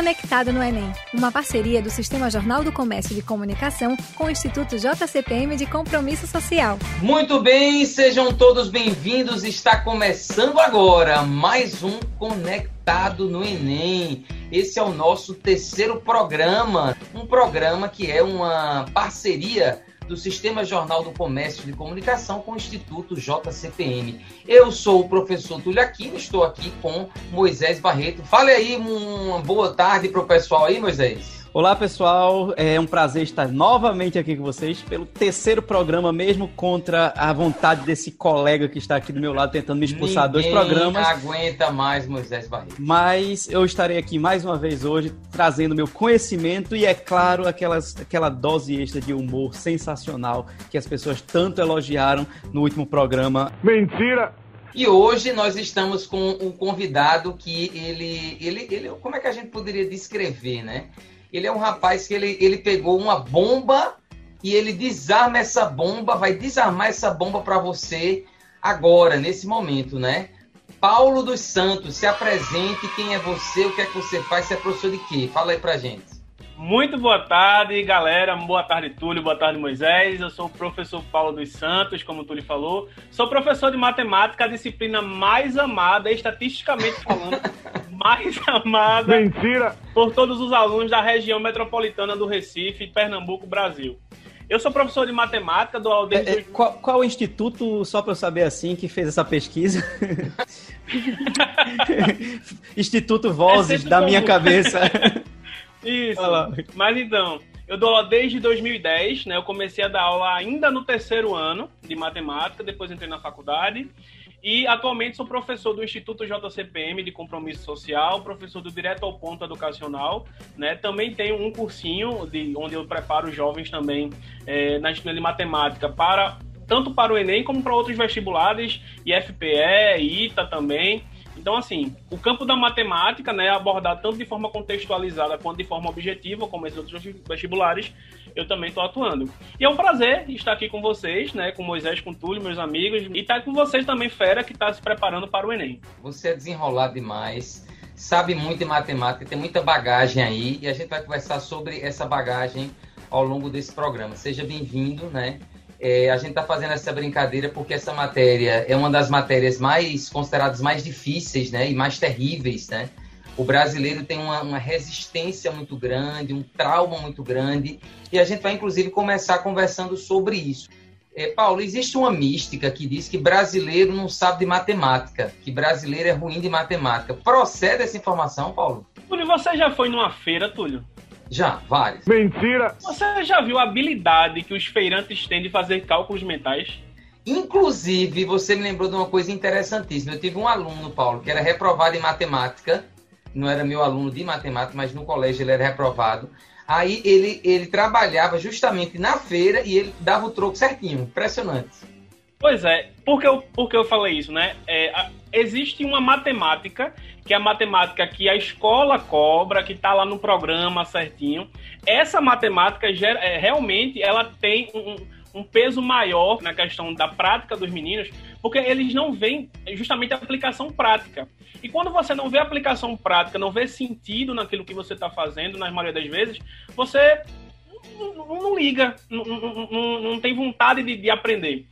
Conectado no Enem, uma parceria do Sistema Jornal do Comércio de Comunicação com o Instituto JCPM de Compromisso Social. Muito bem, sejam todos bem-vindos. Está começando agora mais um Conectado no Enem. Esse é o nosso terceiro programa, um programa que é uma parceria do Sistema Jornal do Comércio de Comunicação com o Instituto JCPM. Eu sou o professor Túlio Aquino, estou aqui com Moisés Barreto. Fale aí uma boa tarde para o pessoal aí, Moisés. Olá, pessoal. É um prazer estar novamente aqui com vocês pelo terceiro programa, mesmo contra a vontade desse colega que está aqui do meu lado tentando me expulsar Ninguém dois programas. aguenta mais Moisés Barreto. Mas eu estarei aqui mais uma vez hoje trazendo meu conhecimento e, é claro, aquelas, aquela dose extra de humor sensacional que as pessoas tanto elogiaram no último programa. Mentira! E hoje nós estamos com um convidado que ele, ele, ele, como é que a gente poderia descrever, né? Ele é um rapaz que ele, ele pegou uma bomba e ele desarma essa bomba, vai desarmar essa bomba para você agora, nesse momento, né? Paulo dos Santos, se apresente, quem é você, o que é que você faz, você é professor de quê? Fala aí pra gente. Muito boa tarde, galera. Boa tarde, Túlio. Boa tarde, Moisés. Eu sou o professor Paulo dos Santos, como o Túlio falou. Sou professor de matemática, a disciplina mais amada, estatisticamente falando, mais amada Mentira! por todos os alunos da região metropolitana do Recife, Pernambuco, Brasil. Eu sou professor de matemática, dou aula desde... É, é, qual, qual o instituto, só para eu saber assim, que fez essa pesquisa? instituto Vozes, É da minha cabeça. Isso. Mas então, eu dou aula desde 2010, né? Eu comecei a dar aula ainda no terceiro ano de matemática, depois entrei na faculdade. E atualmente sou professor do Instituto JCPM de Compromisso Social, professor do Direto ao Ponto Educacional, né? Também tenho um cursinho de, onde eu preparo jovens também eh, na disciplina de matemática para tanto para o Enem como para outros vestibulares, IFPE, ITA também. Então, assim, o campo da matemática, né, abordado tanto de forma contextualizada quanto de forma objetiva, como esses outros vestibulares, eu também estou atuando. E é um prazer estar aqui com vocês, né, com Moisés, com Túlio, meus amigos, e estar com vocês também, Fera, que está se preparando para o Enem. Você é desenrolado demais, sabe muito de matemática, tem muita bagagem aí, e a gente vai conversar sobre essa bagagem ao longo desse programa. Seja bem-vindo, né? É, a gente está fazendo essa brincadeira porque essa matéria é uma das matérias mais consideradas mais difíceis, né? E mais terríveis, né? O brasileiro tem uma, uma resistência muito grande, um trauma muito grande, e a gente vai inclusive começar conversando sobre isso. É, Paulo, existe uma mística que diz que brasileiro não sabe de matemática, que brasileiro é ruim de matemática. Procede essa informação, Paulo? Túlio, você já foi numa feira, Túlio? Já, vários. Mentira! Você já viu a habilidade que os feirantes têm de fazer cálculos mentais? Inclusive, você me lembrou de uma coisa interessantíssima. Eu tive um aluno, Paulo, que era reprovado em matemática. Não era meu aluno de matemática, mas no colégio ele era reprovado. Aí ele, ele trabalhava justamente na feira e ele dava o troco certinho. Impressionante. Pois é, por que eu, por que eu falei isso, né? É, a- existe uma matemática, que é a matemática que a escola cobra, que está lá no programa certinho. Essa matemática, gera- é, realmente, ela tem um, um peso maior na questão da prática dos meninos, porque eles não veem justamente a aplicação prática. E quando você não vê aplicação prática, não vê sentido naquilo que você está fazendo, na maioria das vezes, você não, não- não liga, não- não tem vontade de- de aprender.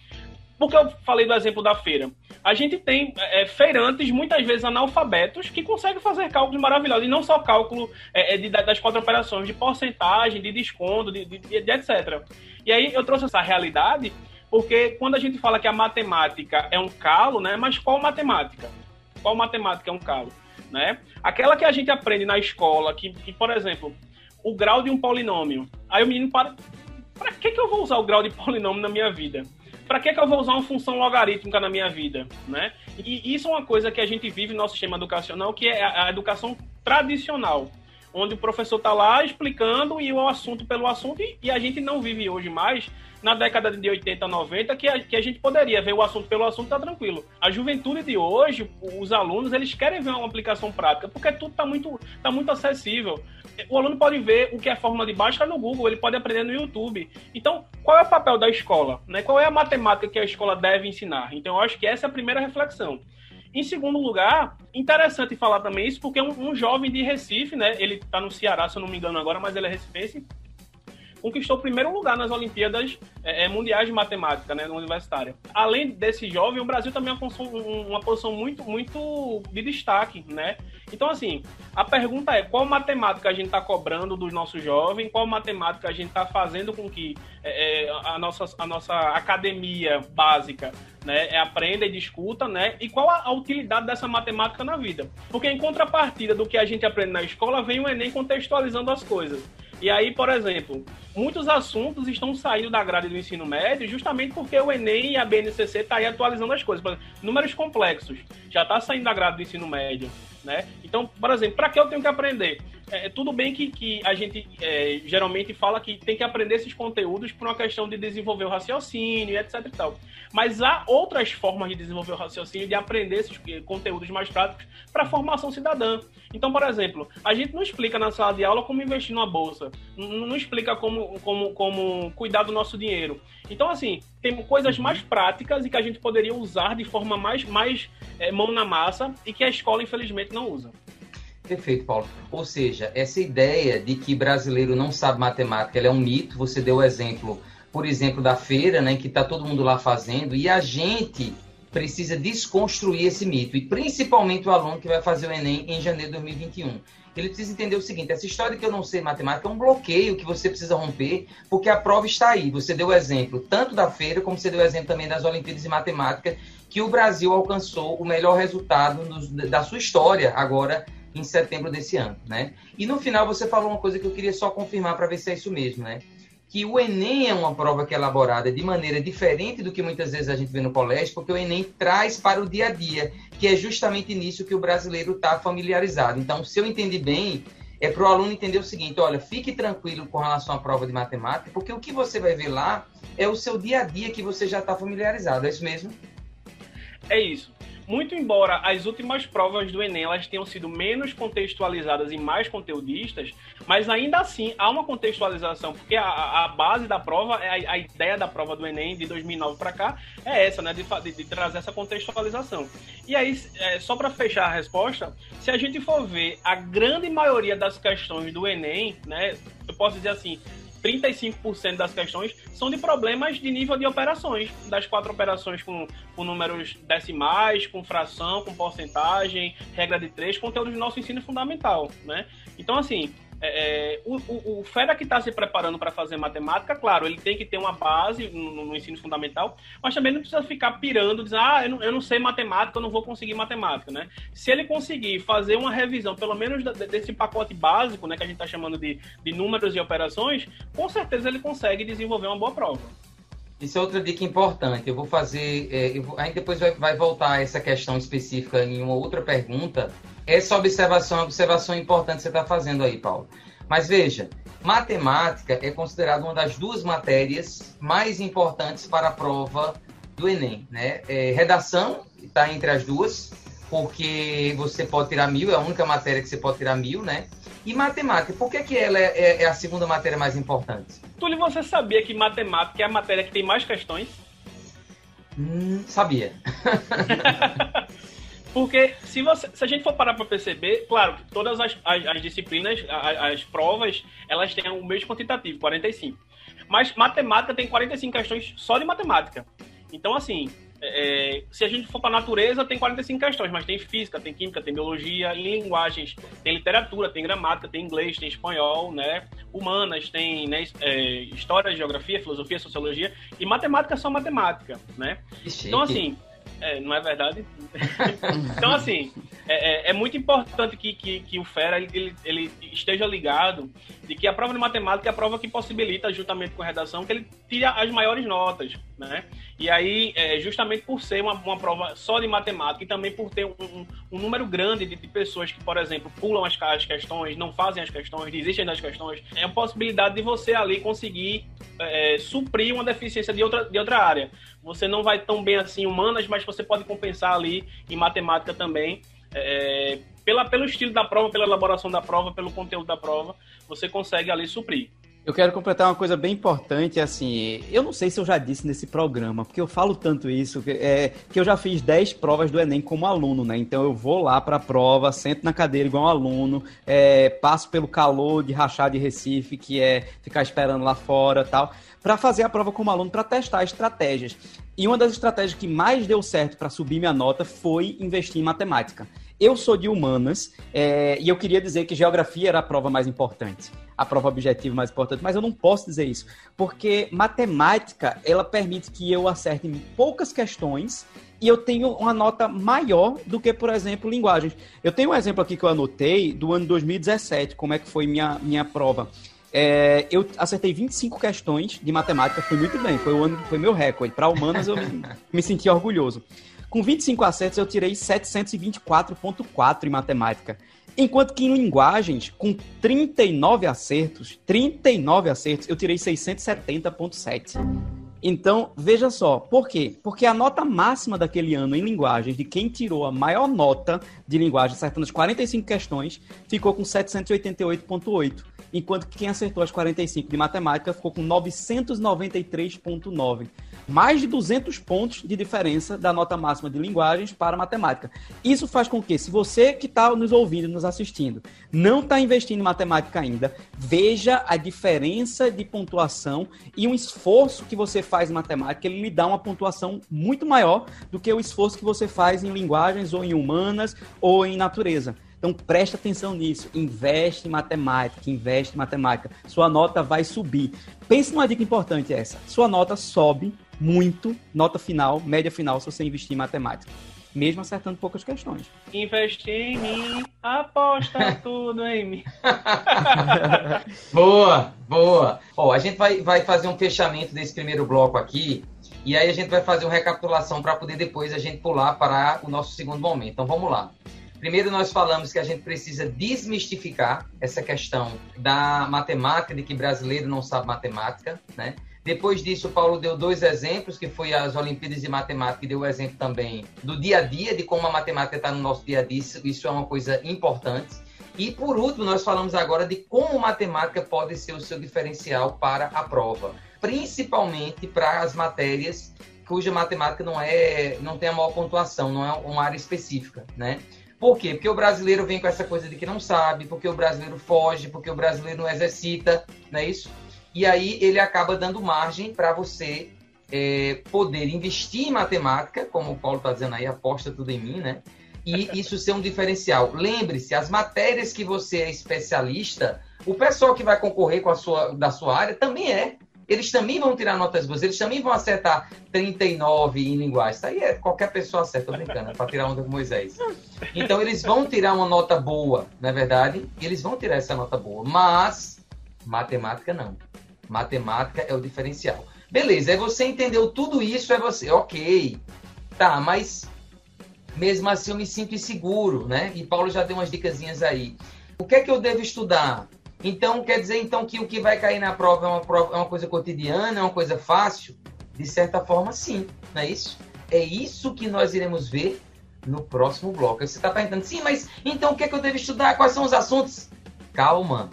Porque eu falei do exemplo da feira. A gente tem é, feirantes, muitas vezes analfabetos, que conseguem fazer cálculos maravilhosos. E não só cálculo é, é, de- das quatro operações, de porcentagem, de desconto, de, de- de- etc. E aí eu trouxe essa realidade, porque quando a gente fala que a matemática é um calo, né? Mas qual matemática? Qual matemática é um calo? Né? Aquela que a gente aprende na escola, que, que por exemplo, o grau de um polinômio. Aí o menino para. Para que, que eu vou usar o grau de polinômio na minha vida? Para que, que eu vou usar uma função logarítmica na minha vida? Né? E isso é uma coisa que a gente vive no nosso sistema educacional, que é a educação tradicional. Onde o professor está lá explicando e o assunto pelo assunto, e, a gente não vive hoje mais na década de 80, 90, que a, que a gente poderia ver o assunto pelo assunto tá tranquilo. A juventude de hoje, os alunos, eles querem ver uma aplicação prática, porque tudo está muito, tá muito acessível. O aluno pode ver o que é fórmula de Bhaskara no Google, ele pode aprender no YouTube. Então, qual é o papel da escola? Né? Qual é a matemática que a escola deve ensinar? Então, eu acho que essa é a primeira reflexão. Em segundo lugar, interessante falar também isso, porque um, um jovem de Recife, né? Ele está no Ceará, se eu não me engano agora, mas ele é recifense, conquistou o primeiro lugar nas Olimpíadas é, é, Mundiais de Matemática, né, universitária. Além desse jovem, o Brasil também alcançou uma posição muito, muito de destaque, né? Então, assim, a pergunta é qual matemática a gente está cobrando dos nossos jovens, qual matemática a gente está fazendo com que é, é, a, nossa, a nossa academia básica né, é aprenda e discuta, né? E qual a, a, utilidade dessa matemática na vida? Porque em contrapartida do que a gente aprende na escola, vem o Enem contextualizando as coisas. E aí, por exemplo, muitos assuntos estão saindo da grade do ensino médio justamente porque o Enem e a BNCC estão tá aí atualizando as coisas. Exemplo, números complexos já está saindo da grade do ensino médio. Né? Então, por exemplo, para que eu tenho que aprender? É, é, tudo bem que, que a gente é, geralmente fala que tem que aprender esses conteúdos por uma questão de desenvolver o raciocínio, etc e tal. Mas há outras formas de desenvolver o raciocínio, de aprender esses conteúdos mais práticos para a formação cidadã. Então, por exemplo, a gente não explica na sala de aula como investir numa bolsa, não, não explica como, como, como cuidar do nosso dinheiro. Então, assim, tem coisas mais práticas e que a gente poderia usar de forma mais, mais é, mão na massa e que a escola, infelizmente, não usa. Perfeito, Paulo. Ou seja, essa ideia de que brasileiro não sabe matemática é um mito. Você deu o exemplo, por exemplo, da feira, né, que está todo mundo lá fazendo, e a gente precisa desconstruir esse mito, e principalmente o aluno que vai fazer o Enem em janeiro de 2021. Ele precisa entender o seguinte: essa história de que eu não sei matemática é um bloqueio que você precisa romper, porque a prova está aí. Você deu o exemplo tanto da feira, como você deu o exemplo também das Olimpíadas de Matemática, que o Brasil alcançou o melhor resultado da sua história agora em setembro desse ano, né? E no final você falou uma coisa que eu queria só confirmar para ver se é isso mesmo, né? Que o Enem é uma prova que é elaborada de maneira diferente do que muitas vezes a gente vê no colégio, porque o Enem traz para o dia a dia, que é justamente nisso que o brasileiro está familiarizado. Então, se eu entendi bem, é para o aluno entender o seguinte: olha, fique tranquilo com relação à prova de matemática, porque o que você vai ver lá é o seu dia a dia que você já está familiarizado. É isso mesmo? É isso. Muito embora as últimas provas do Enem elas tenham sido menos contextualizadas e mais conteudistas, mas ainda assim há uma contextualização, porque a, a base da prova, a, a, ideia da prova do Enem de 2009 para cá é essa, né, de, de, de, trazer essa contextualização. E aí, é, só para fechar a resposta, se a gente for ver a grande maioria das questões do Enem, né, eu posso dizer assim, 35% das questões são de problemas de nível de operações, das quatro operações com, com números decimais, com fração, com porcentagem, regra de três, conteúdo do nosso ensino fundamental, né? Então, assim, é, é, o, o, o, Fera que está se preparando para fazer matemática, claro, ele tem que ter uma base no, no, ensino fundamental, mas também não precisa ficar pirando, dizendo, ah, eu não, eu não, sei matemática, eu não vou conseguir matemática, né? Se ele conseguir fazer uma revisão, pelo menos desse pacote básico, né, que a gente está chamando de, de números e operações, com certeza ele consegue desenvolver uma boa prova. Isso é outra dica importante. Eu vou fazer. É, eu vou, a gente depois vai, vai voltar essa questão específica em uma outra pergunta, essa observação, observação importante que você está fazendo aí, Paulo. Mas veja, matemática é considerada uma das duas matérias mais importantes para a prova do Enem. Né? É, redação está entre as duas, porque você pode tirar mil, é a única matéria que você pode tirar mil, né? E matemática, por que, que ela é, é, é a segunda matéria mais importante? Túlio, você sabia que matemática é a matéria que tem mais questões? Hum, sabia. Porque se, você, se a gente for parar para perceber, claro, todas as, as, as disciplinas, as, as, provas, elas têm o mesmo quantitativo, 45. Mas matemática tem 45 questões só de matemática. Então, assim, é, se a gente for para a natureza, tem 45 questões, mas tem física, tem química, tem biologia, em linguagens, tem literatura, tem gramática, tem inglês, tem espanhol, né? Humanas, tem né, é, história, geografia, filosofia, sociologia, e matemática é só matemática, né? Então, assim, é, não é verdade? então, assim, é, é, é, muito importante que, que, que o Fera ele, ele, esteja ligado de que a prova de matemática é a prova que possibilita, juntamente com a redação, que ele tira as maiores notas, né? E aí, é, justamente por ser uma, uma prova só de matemática e também por ter um, um, um número grande de, de, pessoas que, por exemplo, pulam as, as, questões, não fazem as questões, desistem das questões, é a possibilidade de você ali conseguir é, suprir uma deficiência de outra, de outra área. Você não vai tão bem assim humanas, mas você pode compensar ali em matemática também. É, pela, pelo estilo da prova, pela elaboração da prova, pelo conteúdo da prova, você consegue ali suprir. Eu quero completar uma coisa bem importante, assim, eu não sei se eu já disse nesse programa, porque eu falo tanto isso, que, é, que eu já fiz 10 provas do Enem como aluno, né? Então eu vou lá para a prova, sento na cadeira igual um aluno, é, passo pelo calor de rachar de Recife, que é ficar esperando lá fora tal, para fazer a prova como aluno, para testar estratégias. E uma das estratégias que mais deu certo para subir minha nota foi investir em matemática. Eu sou de humanas é, e eu queria dizer que geografia era a prova mais importante, a prova objetiva mais importante, mas eu não posso dizer isso, porque matemática ela permite que eu acerte em poucas questões e eu tenho uma nota maior do que, por exemplo, linguagens. Eu tenho um exemplo aqui que eu anotei do ano 2017, como é que foi minha, minha prova. É, eu acertei 25 questões de matemática, foi muito bem, foi o ano, foi meu recorde. Para humanas eu me, me senti orgulhoso. Com 25 acertos, eu tirei 724,4 em matemática. Enquanto que em linguagens, com 39 acertos, 39 acertos, eu tirei 670,7. Então, veja só, por quê? Porque a nota máxima daquele ano em linguagens, de quem tirou a maior nota de linguagem, acertando as 45 questões, ficou com 788,8 enquanto que quem acertou as 45 de matemática ficou com 993,9. Mais de 200 pontos de diferença da nota máxima de linguagens para matemática. Isso faz com que, se você que está nos ouvindo, nos assistindo, não está investindo em matemática ainda, veja a diferença de pontuação e um esforço que você faz em matemática, ele lhe dá uma pontuação muito maior do que o esforço que você faz em linguagens ou em humanas ou em natureza. Então preste atenção nisso, investe em matemática, investe em matemática. Sua nota vai subir. Pense numa dica importante essa. Sua nota sobe muito, nota final, média final, se você investir em matemática. Mesmo acertando poucas questões. Investe em mim, aposta tudo em mim. boa, boa. Ó, a gente vai, vai fazer um fechamento desse primeiro bloco aqui. E aí a gente vai fazer uma recapitulação para poder depois a gente pular para o nosso segundo momento. Então vamos lá. Primeiro, nós falamos que a gente precisa desmistificar essa questão da matemática, de que brasileiro não sabe matemática, né? Depois disso, o Paulo deu dois exemplos, que foi as Olimpíadas de Matemática, e deu o exemplo também do dia a dia, de como a matemática está no nosso dia a dia, isso é uma coisa importante. E por último, nós falamos agora de como matemática pode ser o seu diferencial para a prova, principalmente para as matérias cuja matemática não é não tem a maior pontuação, não é uma área específica, né? Por quê? Porque o brasileiro vem com essa coisa de que não sabe, porque o brasileiro foge, porque o brasileiro não exercita, não é isso? E aí ele acaba dando margem para você é, poder investir em matemática, como o Paulo está dizendo aí, aposta tudo em mim, né? E isso ser um diferencial. Lembre-se, as matérias que você é especialista, o pessoal que vai concorrer com a sua, da sua área também é eles também vão tirar notas boas, eles também vão acertar 39 em linguagem. Isso aí é qualquer pessoa acerta, brincando, é para tirar onda com Moisés. Então eles vão tirar uma nota boa, não é verdade? Eles vão tirar essa nota boa, mas matemática não. Matemática é o diferencial. Beleza, aí você entendeu tudo isso, é você, ok. Tá, mas mesmo assim eu me sinto inseguro, né? E Paulo já deu umas dicasinhas aí. O que é que eu devo estudar? Então, quer dizer então que o que vai cair na prova é uma, prova, é uma coisa cotidiana, é uma coisa fácil? De certa forma, sim, não é isso? É isso que nós iremos ver no próximo bloco. Você está perguntando, sim, mas então o que é que eu devo estudar? Quais são os assuntos? Calma,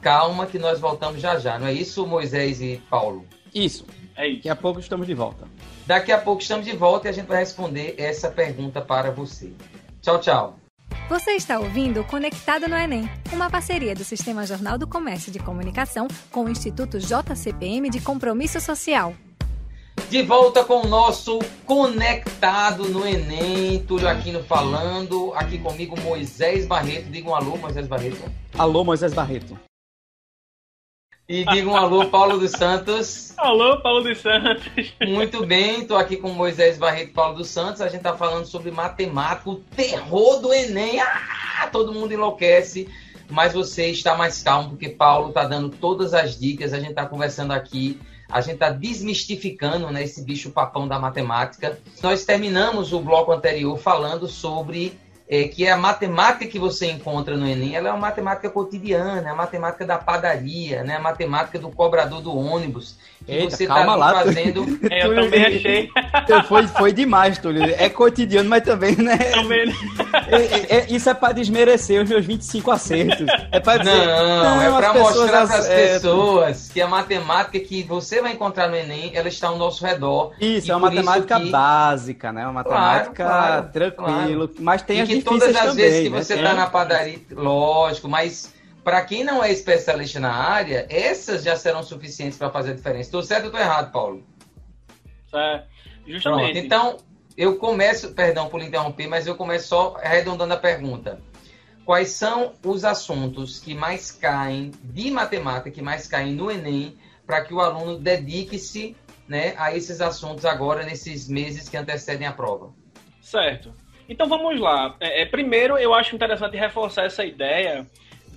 calma que nós voltamos já já, não é isso, Moisés e Paulo? Isso. É isso. Daqui a pouco estamos de volta. Daqui a pouco estamos de volta e a gente vai responder essa pergunta para você. Tchau, tchau. Você está ouvindo Conectado no Enem, uma parceria do Sistema Jornal do Comércio de Comunicação com o Instituto JCPM de Compromisso Social. De volta com o nosso Conectado no Enem, Túlio Aquino falando, aqui comigo Moisés Barreto. Diga um alô, Moisés Barreto. Alô, Moisés Barreto. E diga um alô, Paulo dos Santos. Alô, Paulo dos Santos. Muito bem, estou aqui com Moisés Barreto Paulo dos Santos. A gente está falando sobre matemática, o terror do Enem. Ah, todo mundo enlouquece, mas você está mais calmo, porque Paulo está dando todas as dicas. A gente está conversando aqui, a gente está desmistificando né, esse bicho papão da matemática. Nós terminamos o bloco anterior falando sobre é, que é a matemática que você encontra no Enem, ela é uma matemática cotidiana, é a matemática da padaria, né? a matemática do cobrador do ônibus, que Eita, você está fazendo... É, eu também achei. Foi, foi demais, Túlio. É cotidiano, mas também, né? Também. É, é, é, isso é para desmerecer os meus 25 acertos. É para dizer... Não, não é para mostrar para as pessoas que a matemática que você vai encontrar no Enem, ela está ao nosso redor. Isso, é uma matemática que... básica, né? Uma matemática claro, claro, tranquilo, claro. mas tem e as que todas as também, vezes que né? você está na padaria, lógico, mas para quem não é especialista na área, essas já serão suficientes para fazer a diferença. Estou certo ou estou errado, Paulo? É, justamente. Pronto, então, eu começo, perdão por interromper, mas eu começo só arredondando a pergunta. Quais são os assuntos que mais caem de matemática, que mais caem no Enem, para que o aluno dedique-se né, a esses assuntos agora, nesses meses que antecedem a prova? Certo. Então vamos lá. É, é, primeiro, eu acho interessante reforçar essa ideia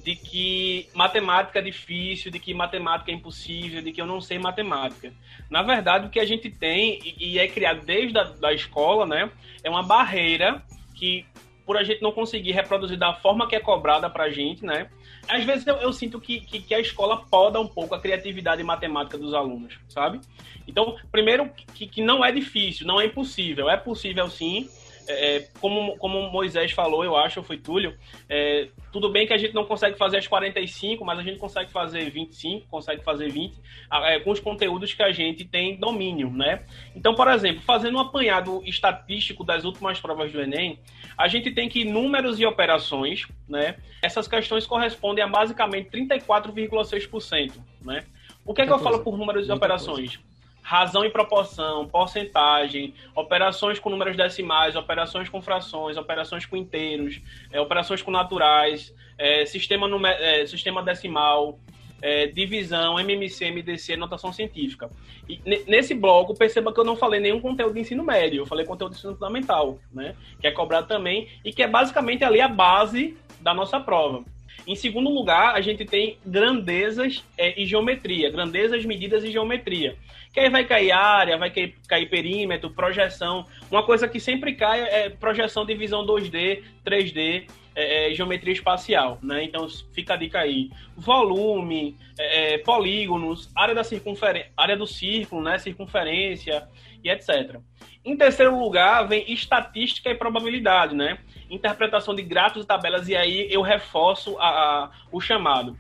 de que matemática é difícil, de que matemática é impossível, de que eu não sei matemática. Na verdade, o que a gente tem, e, é criado desde a da escola, né, é uma barreira que, por a gente não conseguir reproduzir da forma que é cobrada para a gente, né, às vezes eu, eu sinto que, que, que, a escola poda um pouco a criatividade matemática dos alunos, sabe? Então, primeiro, que, que não é difícil, não é impossível. É possível sim, é, é, como, como Moisés falou, eu acho, foi Túlio, é, tudo bem que a gente não consegue fazer as 45, mas a gente consegue fazer 25, consegue fazer 20, é, com os conteúdos que a gente tem domínio, né? Então, por exemplo, fazendo um apanhado estatístico das últimas provas do Enem, a gente tem que números e operações, né? Essas questões correspondem a basicamente 34,6%, né? O que é que eu falo por números e operações? Coisa razão e proporção, porcentagem, operações com números decimais, operações com frações, operações com inteiros, é, operações com naturais, é, sistema, é, sistema decimal, é, divisão, MMC, MDC, notação científica. E nesse bloco, perceba que eu não falei nenhum conteúdo de ensino médio, eu falei conteúdo de ensino fundamental, né? Que é cobrado também e que é basicamente ali a base da nossa prova. Em segundo lugar, a gente tem grandezas é, e geometria, grandezas, medidas e geometria. Que aí vai cair área, vai cair, cair perímetro, projeção. Uma coisa que sempre cai é projeção de visão 2D, 3D, é, é, geometria espacial, né? Então fica a dica aí. Volume, é, é polígonos, área da circunferência, área do círculo, né? Circunferência e etc. Em terceiro lugar, vem estatística e probabilidade, né? Interpretação de gráficos e tabelas, e aí eu reforço a, a o chamado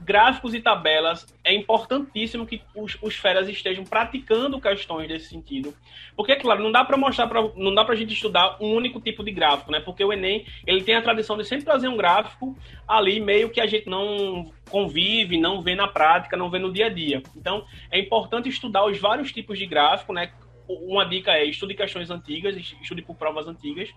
gráficos e tabelas, é importantíssimo que os, os feras estejam praticando questões desse sentido. Porque, claro, não dá para mostrar, pra, não dá para a gente estudar um único tipo de gráfico, né? Porque o Enem, ele tem a tradição de sempre trazer um gráfico ali meio que a gente não convive, não vê na prática, não vê no dia a dia. Então, é importante estudar os vários tipos de gráfico, né? Uma dica é estude questões antigas, estude por provas antigas.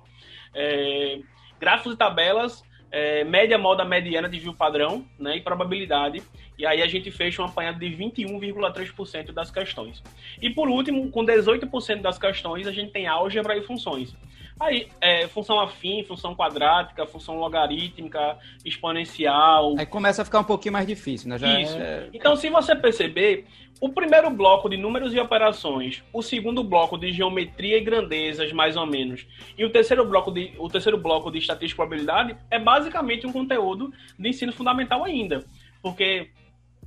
É, gráficos e tabelas é, média, moda, mediana, desvio padrão né, e probabilidade. E aí a gente fecha um apanhado de 21,3% das questões. E por último, com 18% das questões, a gente tem álgebra e funções. Aí, é, função afim, função quadrática, função logarítmica, exponencial. Aí começa a ficar um pouquinho mais difícil, né? Já Isso. É... Então, se você perceber, o primeiro bloco de números e operações, o segundo bloco de geometria e grandezas, mais ou menos, e o terceiro bloco de, o terceiro bloco de estatística e probabilidade é basicamente um conteúdo de ensino fundamental ainda. Porque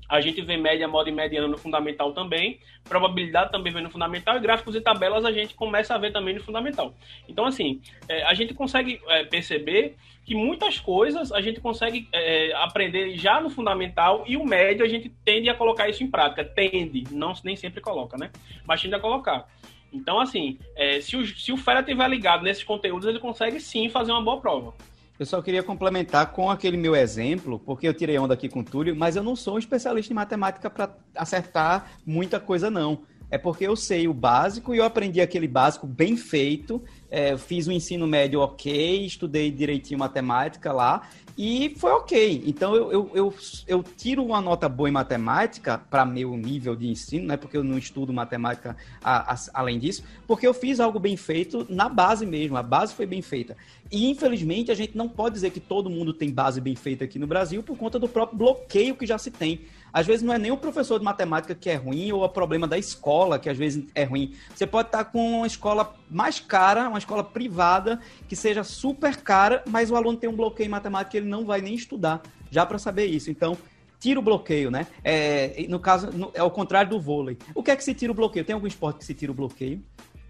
a gente vê média, moda e mediana no fundamental também, probabilidade também vem no fundamental, e gráficos e tabelas a gente começa a ver também no fundamental. Então, assim, é, a gente consegue é, perceber que muitas coisas a gente consegue é, aprender já no fundamental e o médio a gente tende a colocar isso em prática. Tende, não, nem sempre coloca, né? Mas tende a colocar. Então, assim, é, se, o, se o Fera tiver ligado nesses conteúdos, ele consegue sim fazer uma boa prova. Eu só queria complementar com aquele meu exemplo, porque eu tirei onda aqui com o Túlio, mas eu não sou um especialista em matemática para acertar muita coisa, não. É porque eu sei o básico e eu aprendi aquele básico bem feito. É, fiz o um ensino médio ok, estudei direitinho matemática lá. E foi ok. Então eu, eu, eu, eu tiro uma nota boa em matemática para meu nível de ensino, né? Porque eu não estudo matemática a, a, além disso, porque eu fiz algo bem feito na base mesmo. A base foi bem feita. E infelizmente a gente não pode dizer que todo mundo tem base bem feita aqui no Brasil por conta do próprio bloqueio que já se tem. Às vezes não é nem o professor de matemática que é ruim ou o problema da escola que às vezes é ruim. Você pode estar com uma escola mais cara, uma escola privada, que seja super cara, mas o aluno tem um bloqueio em matemática e ele não vai nem estudar, já para saber isso. Então, tira o bloqueio, né? É, no caso, no, é o contrário do vôlei. O que é que se tira o bloqueio? Tem algum esporte que se tira o bloqueio?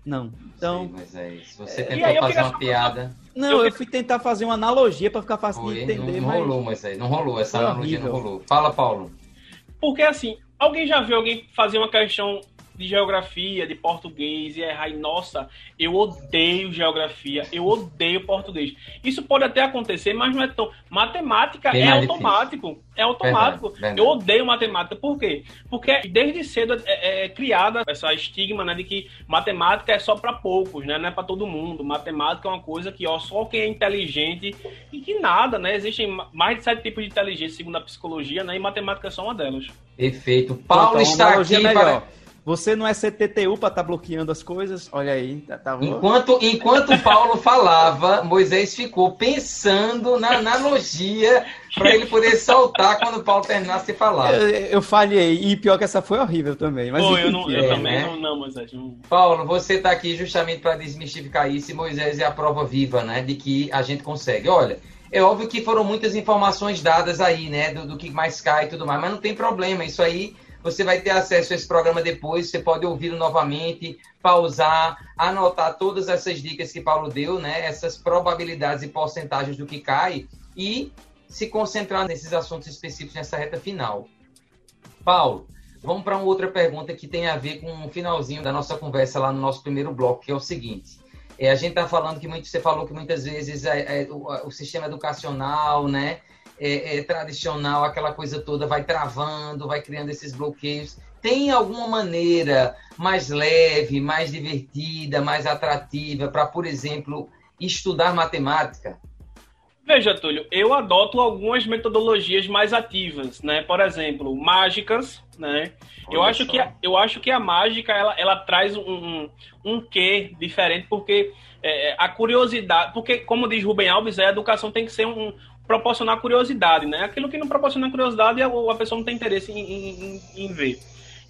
Não. Então. mas é isso. Você é, tentou fazer uma piada. Não, eu fui tentar fazer uma analogia para ficar fácil Foi, de entender. Não, não mas... rolou, mas aí não rolou. Essa analogia horrível. não rolou. Fala, Paulo. Porque assim, alguém já viu alguém fazer uma questão de geografia, de português e errar. E, nossa, eu odeio geografia, eu odeio português. Isso pode até acontecer, mas não é tão. Matemática Bem é automático. Difícil. É automático. Verdade, verdade. Eu odeio matemática. Por quê? Porque desde cedo é, é criada essa estigma né, de que matemática é só para poucos, né? Não é para todo mundo. Matemática é uma coisa que ó, só quem é inteligente e que nada, né? Existem mais de sete tipos de inteligência, segundo a psicologia, né? E matemática é só uma delas. Perfeito. Paulo então, está aqui melhor. para você não é CTTU para estar tá bloqueando as coisas? Olha aí, tá, tá Enquanto, enquanto Paulo falava, Moisés ficou pensando na analogia para ele poder soltar quando Paulo terminasse de falar. Eu, eu, falhei, e pior que essa foi horrível também. Mas Pô, eu, não, eu é, também né? não, não, Moisés. Não... Paulo, você está aqui justamente para desmistificar isso e Moisés é a prova viva, né, de que a gente consegue. Olha, é óbvio que foram muitas informações dadas aí, né, do, do que mais cai e tudo mais, mas não tem problema, isso aí você vai ter acesso a esse programa depois, você pode ouvi-lo novamente, pausar, anotar todas essas dicas que Paulo deu, né? Essas probabilidades e porcentagens do que cai e se concentrar nesses assuntos específicos nessa reta final. Paulo, vamos para uma outra pergunta que tem a ver com o finalzinho da nossa conversa lá no nosso primeiro bloco, que é o seguinte. É, a gente está falando que muito, você falou que muitas vezes é, é, o, o sistema educacional, né? é, é, tradicional, aquela coisa toda, vai travando, vai criando esses bloqueios. Tem alguma maneira mais leve, mais divertida, mais atrativa para, por exemplo, estudar matemática? Veja, Túlio, eu adoto algumas metodologias mais ativas, né? Por exemplo, mágicas, né? eu acho, que a, eu acho que a mágica, ela, ela traz um, um, um quê diferente, porque é, a curiosidade... Porque, como diz Rubem Alves, a educação tem que ser um, proporcionar curiosidade, né? Aquilo que não proporciona curiosidade, a pessoa não tem interesse em, em, em, ver.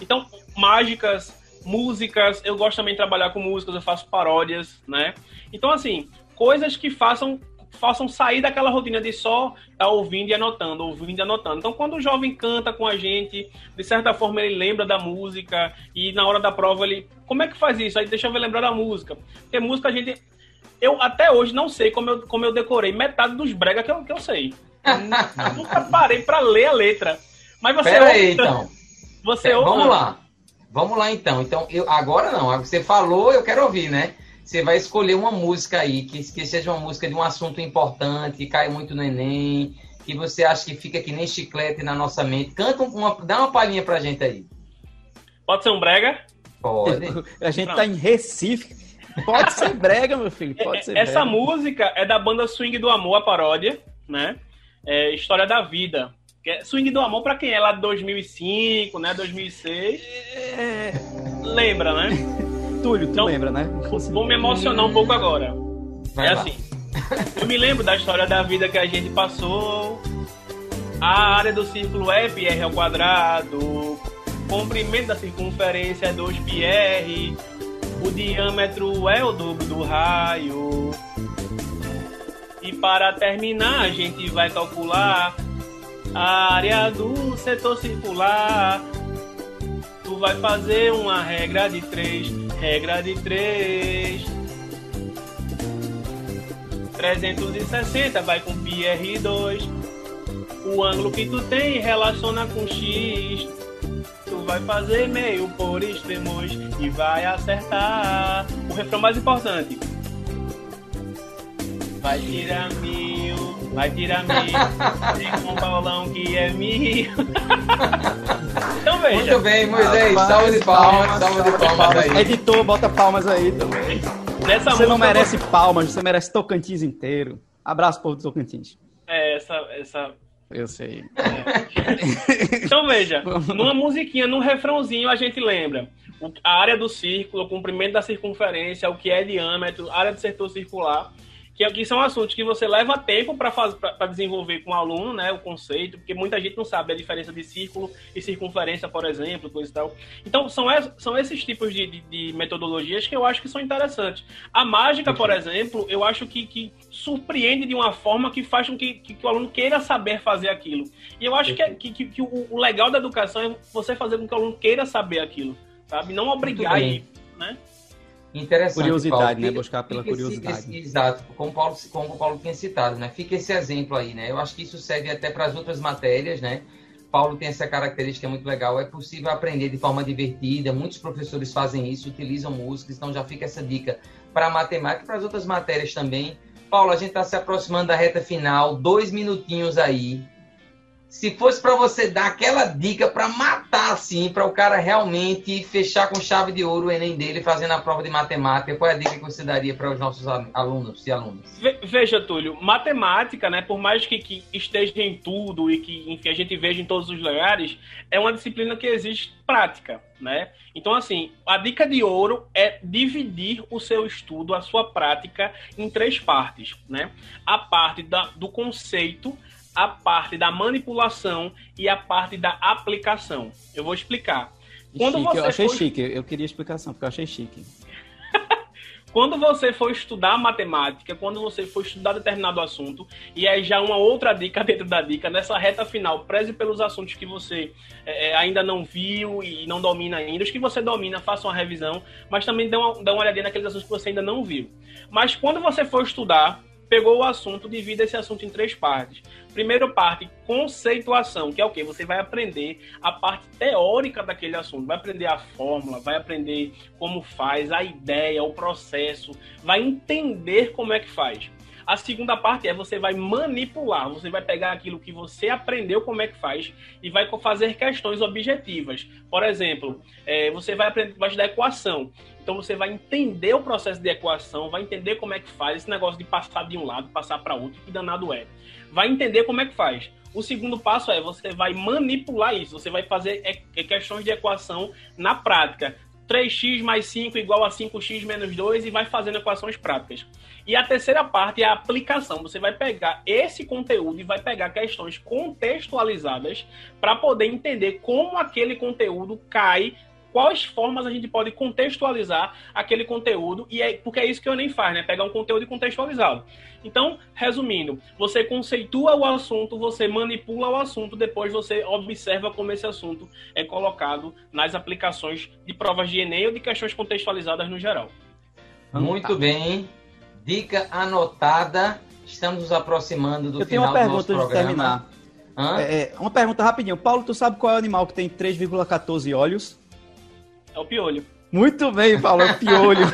Então, mágicas, músicas, eu gosto também de trabalhar com músicas, eu faço paródias, né? Então, assim, coisas que façam façam sair daquela rotina de só estar tá ouvindo e anotando, ouvindo e anotando. Então, quando o jovem canta com a gente, de certa forma ele lembra da música e na hora da prova ele, como é que faz isso? Aí deixa eu ver lembrar da música. Porque música a gente eu até hoje não sei como eu, como eu decorei metade dos brega que eu, que eu sei. Nunca parei para ler a letra. Mas você Pera ouve, aí, então. Você ouve, Vamos lá. Vamos lá então. Então, eu, agora não. Você falou, eu quero ouvir, né? Você vai escolher uma música aí, que, que seja uma música de um assunto importante, que cai muito no Enem, que você acha que fica que nem chiclete na nossa mente. Canta uma, dá uma palhinha pra gente aí. Pode ser um brega? Pode. A gente Pronto. tá em Recife. Pode ser brega, meu filho. Pode é, ser Essa brega. música é da banda Swing do Amor, a paródia, né? É História da Vida. É Swing do Amor, pra quem é lá de 2005, né? 2006. É... Lembra, né? Túlio, tu então, lembra, né? Vou me emocionar um pouco agora. Vai é lá. assim. Eu me lembro da história da vida que a gente passou. A área do círculo é πr ao quadrado. Comprimento da circunferência é 2πr o diâmetro é o dobro do raio. E para terminar, a gente vai calcular a área do setor circular. Tu vai fazer uma regra de três, regra de três. 360 vai com PR2. O ângulo que tu tem relaciona com X vai fazer meio por extremos e vai acertar. O refrão mais importante. Vai tirar mil, vai tirar mil, tem um balão que é mil. então veja. Muito bem, Moisés, salve de palmas, salve de palmas aí. Editor, bota palmas aí também. Nessa você não merece palmas, você merece Tocantins inteiro. Abraço, povo do Tocantins. é, essa, essa eu sei. É. então veja, numa musiquinha, num refrãozinho, a gente lembra a área do círculo, o comprimento da circunferência, o que é diâmetro, área do setor circular que aqui são assuntos que você leva tempo para desenvolver com o aluno, né, o conceito, porque muita gente não sabe a diferença de círculo e circunferência, por exemplo, coisa e tal. Então, são, são esses tipos de, de, de metodologias que eu acho que são interessantes. A mágica, por exemplo, eu acho que, que surpreende de uma forma que faz com que, que, que o aluno queira saber fazer aquilo. E eu acho que, que, que, que o, o, legal da educação é você fazer com que o aluno queira saber aquilo, sabe? Não obrigar ele, né? Interessante. Curiosidade, Paulo. né? Buscar pela curiosidade. Esse, exato, como o, Paulo, como o Paulo tinha citado, né? Fica esse exemplo aí, né? Eu acho que isso serve até para as outras matérias, né? Paulo tem essa característica muito legal, é possível aprender de forma divertida, muitos professores fazem isso, utilizam músicas, então já fica essa dica para matemática e para as outras matérias também. Paulo, a gente está se aproximando da reta final, dois minutinhos aí se fosse para você dar aquela dica para matar, assim, para o cara realmente fechar com chave de ouro o Enem dele fazendo a prova de matemática, qual é a dica que você daria para os nossos alunos e alunas? Veja, Túlio, matemática, né, por mais que, que, esteja em tudo e que, enfim, a gente veja em todos os lugares, é uma disciplina que existe prática, né? Então, assim, a dica de ouro é dividir o seu estudo, a sua prática, em três partes, né? A parte da, do conceito, a parte da manipulação e a parte da aplicação. Eu vou explicar. Quando chique, você eu achei for... chique, eu queria explicação, porque eu achei chique. quando você for estudar matemática, quando você for estudar determinado assunto, e aí já uma outra dica dentro da dica, nessa reta final, preze pelos assuntos que você é, é ainda não viu e não domina ainda. Os que você domina, faça uma revisão, mas também dê uma, dê uma olhadinha naqueles assuntos que você ainda não viu. Mas quando você for estudar, pegou o assunto, divide esse assunto em três partes. Primeira parte, conceituação, que é o que? Você vai aprender a parte teórica daquele assunto, vai aprender a fórmula, vai aprender como faz, a ideia, o processo, vai entender como é que faz. A segunda parte é você vai manipular, você vai pegar aquilo que você aprendeu como é que faz e vai fazer questões objetivas. Por exemplo, é, você vai aprender, vai estudar equação. Então você vai entender o processo de equação, vai entender como é que faz esse negócio de passar de um lado, passar para outro, que danado é. Vai entender como é que faz. O segundo passo é você vai manipular isso, você vai fazer questões de equação na prática. 3x mais 5 igual a 5x menos 2 e vai fazendo equações práticas. E a terceira parte é a aplicação. Você vai pegar esse conteúdo e vai pegar questões contextualizadas para poder entender como aquele conteúdo cai quais formas a gente pode contextualizar aquele conteúdo, e é, porque é isso que o Enem faz, né? Pegar um conteúdo e contextualizá-lo. Então, resumindo, você conceitua o assunto, você manipula o assunto, depois você observa como esse assunto é colocado nas aplicações de provas de Enem ou de questões contextualizadas no geral. Muito bem. Dica anotada. Estamos nos aproximando do Eu final do nosso programa. Eu tenho uma pergunta de terminar. É, é, uma pergunta rapidinho. Paulo, tu sabe qual é o animal que tem 3,14 olhos? É o piolho. Muito bem, Paulo, é o piolho.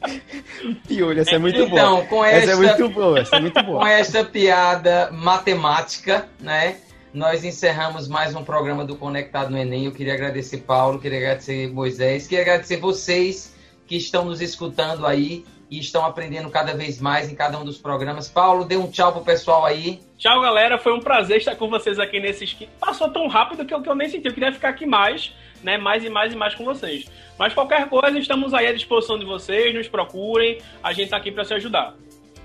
piolho, essa é muito então, boa. Então, com esta, essa é muito boa, essa é muito boa. Com esta piada matemática, né? Nós encerramos mais um programa do Conectado no Enem. Eu queria agradecer Paulo, queria agradecer Moisés, queria agradecer vocês que estão nos escutando aí e estão aprendendo cada vez mais em cada um dos programas. Paulo, dê um tchau pro pessoal aí. Tchau, galera. Foi um prazer estar com vocês aqui nesse. Passou tão rápido que eu, que eu nem senti. Eu queria ficar aqui mais né, mais e mais e mais com vocês. Mas qualquer coisa, estamos aí à disposição de vocês, nos procurem, a gente está aqui para se ajudar.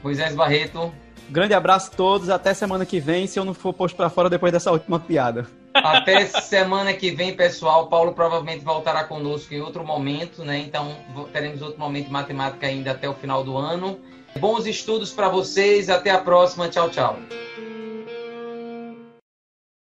Moisés Barreto. Grande abraço a todos, até semana que vem, se eu não for posto para fora depois dessa última piada. Até semana que vem, pessoal. Paulo provavelmente voltará conosco em outro momento, né? Então teremos outro momento de matemática ainda até o final do ano. Bons estudos para vocês, até a próxima. Tchau, tchau.